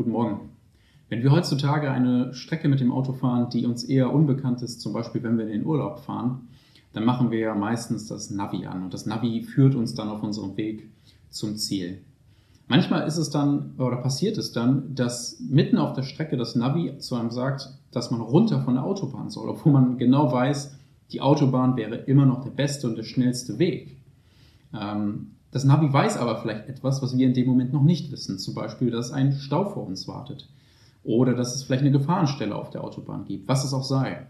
Guten Morgen. Wenn wir heutzutage eine Strecke mit dem Auto fahren, die uns eher unbekannt ist, zum Beispiel wenn wir in den Urlaub fahren, dann machen wir ja meistens das Navi an und das Navi führt uns dann auf unserem Weg zum Ziel. Manchmal ist es dann oder passiert es dann, dass mitten auf der Strecke das Navi zu einem sagt, dass man runter von der Autobahn soll, obwohl man genau weiß, die Autobahn wäre immer noch der beste und der schnellste Weg. Ähm, das Navi weiß aber vielleicht etwas, was wir in dem Moment noch nicht wissen. Zum Beispiel, dass ein Stau vor uns wartet. Oder dass es vielleicht eine Gefahrenstelle auf der Autobahn gibt, was es auch sei.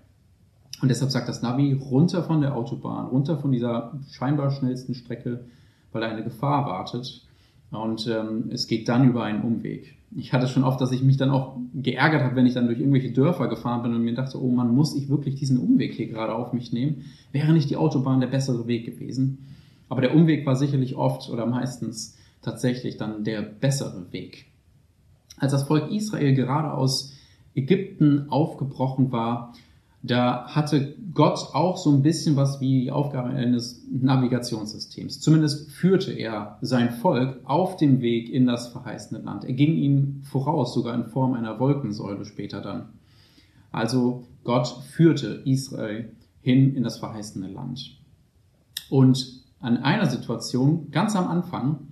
Und deshalb sagt das Navi runter von der Autobahn, runter von dieser scheinbar schnellsten Strecke, weil eine Gefahr wartet. Und ähm, es geht dann über einen Umweg. Ich hatte schon oft, dass ich mich dann auch geärgert habe, wenn ich dann durch irgendwelche Dörfer gefahren bin und mir dachte, oh man, muss ich wirklich diesen Umweg hier gerade auf mich nehmen? Wäre nicht die Autobahn der bessere Weg gewesen? Aber der Umweg war sicherlich oft oder meistens tatsächlich dann der bessere Weg. Als das Volk Israel gerade aus Ägypten aufgebrochen war, da hatte Gott auch so ein bisschen was wie die Aufgabe eines Navigationssystems. Zumindest führte er sein Volk auf dem Weg in das verheißene Land. Er ging ihnen voraus, sogar in Form einer Wolkensäule später dann. Also Gott führte Israel hin in das verheißene Land. Und an einer Situation, ganz am Anfang,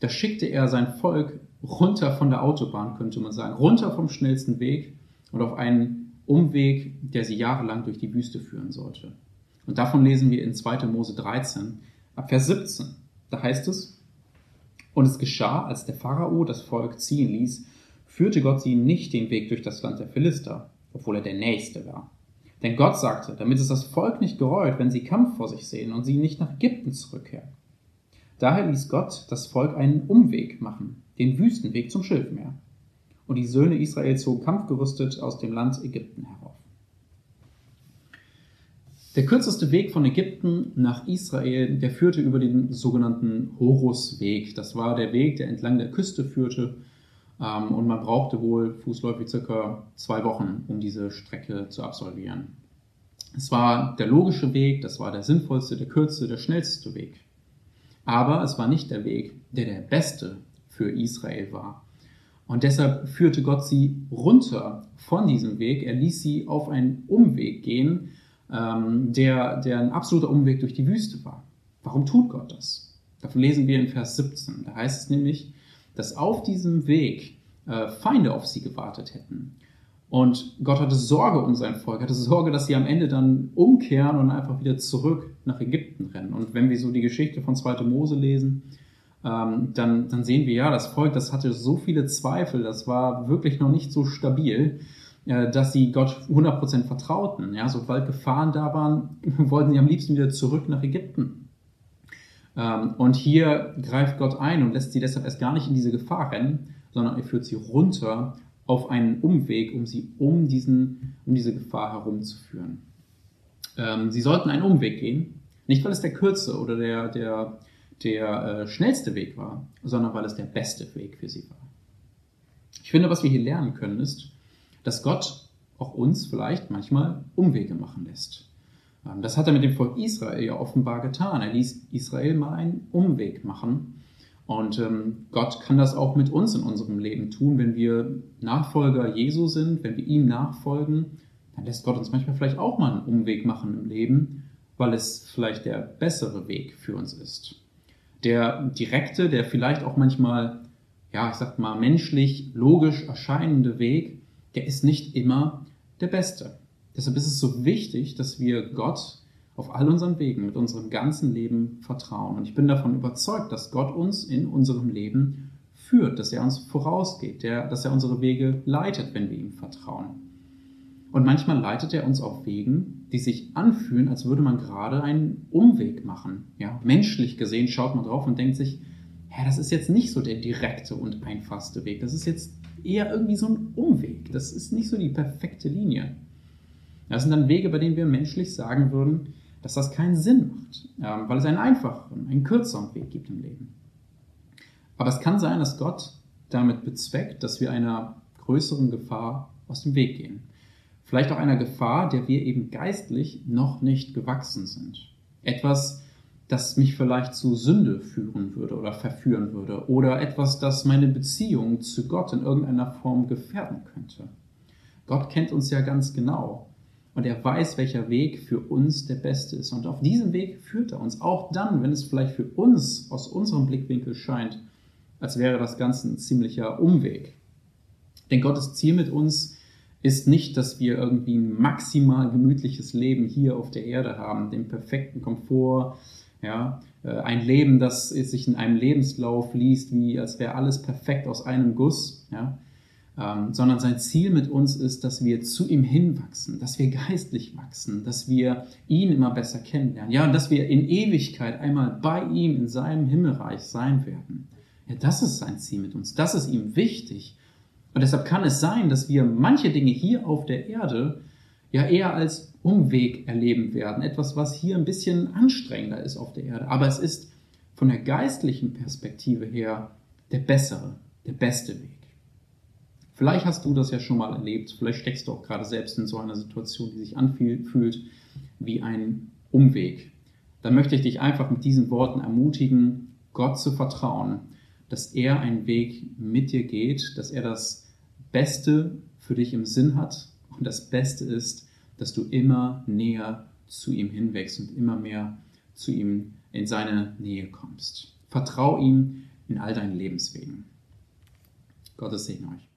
da schickte er sein Volk runter von der Autobahn, könnte man sagen, runter vom schnellsten Weg und auf einen Umweg, der sie jahrelang durch die Wüste führen sollte. Und davon lesen wir in 2. Mose 13, ab Vers 17. Da heißt es, und es geschah, als der Pharao das Volk ziehen ließ, führte Gott sie nicht den Weg durch das Land der Philister, obwohl er der Nächste war. Denn Gott sagte, damit es das Volk nicht gereut, wenn sie Kampf vor sich sehen und sie nicht nach Ägypten zurückkehren. Daher ließ Gott das Volk einen Umweg machen, den Wüstenweg zum Schilfmeer. Und die Söhne Israel zogen kampfgerüstet aus dem Land Ägypten herauf. Der kürzeste Weg von Ägypten nach Israel, der führte über den sogenannten Horusweg. Das war der Weg, der entlang der Küste führte. Ähm, und man brauchte wohl fußläufig circa zwei Wochen, um diese Strecke zu absolvieren. Es war der logische Weg, das war der sinnvollste, der kürzeste, der schnellste Weg. Aber es war nicht der Weg, der der beste für Israel war. Und deshalb führte Gott sie runter von diesem Weg. Er ließ sie auf einen Umweg gehen, ähm, der, der ein absoluter Umweg durch die Wüste war. Warum tut Gott das? Davon lesen wir in Vers 17. Da heißt es nämlich, dass auf diesem Weg äh, Feinde auf sie gewartet hätten. Und Gott hatte Sorge um sein Volk, hatte Sorge, dass sie am Ende dann umkehren und einfach wieder zurück nach Ägypten rennen. Und wenn wir so die Geschichte von 2. Mose lesen, ähm, dann, dann sehen wir ja, das Volk, das hatte so viele Zweifel, das war wirklich noch nicht so stabil, äh, dass sie Gott 100% vertrauten. Ja, sobald Gefahren da waren, wollten sie am liebsten wieder zurück nach Ägypten. Ähm, und hier greift Gott ein und lässt sie deshalb erst gar nicht in diese Gefahr rennen, sondern er führt sie runter auf einen Umweg, um sie um, diesen, um diese Gefahr herumzuführen. Ähm, sie sollten einen Umweg gehen, nicht weil es der kürze oder der, der, der äh, schnellste Weg war, sondern weil es der beste Weg für sie war. Ich finde, was wir hier lernen können, ist, dass Gott auch uns vielleicht manchmal Umwege machen lässt. Ähm, das hat er mit dem Volk Israel ja offenbar getan. Er ließ Israel mal einen Umweg machen und ähm, Gott kann das auch mit uns in unserem Leben tun, wenn wir Nachfolger Jesu sind, wenn wir ihm nachfolgen, dann lässt Gott uns manchmal vielleicht auch mal einen Umweg machen im Leben, weil es vielleicht der bessere Weg für uns ist. Der direkte, der vielleicht auch manchmal, ja, ich sag mal, menschlich, logisch erscheinende Weg, der ist nicht immer der beste. Deshalb ist es so wichtig, dass wir Gott auf all unseren Wegen mit unserem ganzen Leben vertrauen. Und ich bin davon überzeugt, dass Gott uns in unserem Leben führt, dass er uns vorausgeht, der, dass er unsere Wege leitet, wenn wir ihm vertrauen. Und manchmal leitet er uns auf Wegen, die sich anfühlen, als würde man gerade einen Umweg machen. Ja, menschlich gesehen schaut man drauf und denkt sich, ja, das ist jetzt nicht so der direkte und einfachste Weg. Das ist jetzt eher irgendwie so ein Umweg. Das ist nicht so die perfekte Linie. Das sind dann Wege, bei denen wir menschlich sagen würden, dass das keinen Sinn macht, ähm, weil es einen einfacheren, einen kürzeren Weg gibt im Leben. Aber es kann sein, dass Gott damit bezweckt, dass wir einer größeren Gefahr aus dem Weg gehen. Vielleicht auch einer Gefahr, der wir eben geistlich noch nicht gewachsen sind. Etwas, das mich vielleicht zu Sünde führen würde oder verführen würde oder etwas, das meine Beziehung zu Gott in irgendeiner Form gefährden könnte. Gott kennt uns ja ganz genau und er weiß, welcher Weg für uns der beste ist. Und auf diesem Weg führt er uns, auch dann, wenn es vielleicht für uns aus unserem Blickwinkel scheint, als wäre das Ganze ein ziemlicher Umweg. Denn Gottes Ziel mit uns ist nicht, dass wir irgendwie ein maximal gemütliches Leben hier auf der Erde haben, den perfekten Komfort, ja, äh, ein Leben, das sich in einem Lebenslauf liest, wie als wäre alles perfekt aus einem Guss, ja, ähm, sondern sein Ziel mit uns ist, dass wir zu ihm hinwachsen, dass wir geistlich wachsen, dass wir ihn immer besser kennenlernen, ja, und dass wir in Ewigkeit einmal bei ihm in seinem Himmelreich sein werden. Ja, das ist sein Ziel mit uns, das ist ihm wichtig. Und deshalb kann es sein, dass wir manche Dinge hier auf der Erde ja eher als Umweg erleben werden. Etwas, was hier ein bisschen anstrengender ist auf der Erde. Aber es ist von der geistlichen Perspektive her der bessere, der beste Weg. Vielleicht hast du das ja schon mal erlebt. Vielleicht steckst du auch gerade selbst in so einer Situation, die sich anfühlt wie ein Umweg. Dann möchte ich dich einfach mit diesen Worten ermutigen, Gott zu vertrauen, dass er einen Weg mit dir geht, dass er das Beste für dich im Sinn hat und das Beste ist, dass du immer näher zu ihm hinwächst und immer mehr zu ihm in seine Nähe kommst. Vertrau ihm in all deinen Lebenswegen. Gottes Segen euch.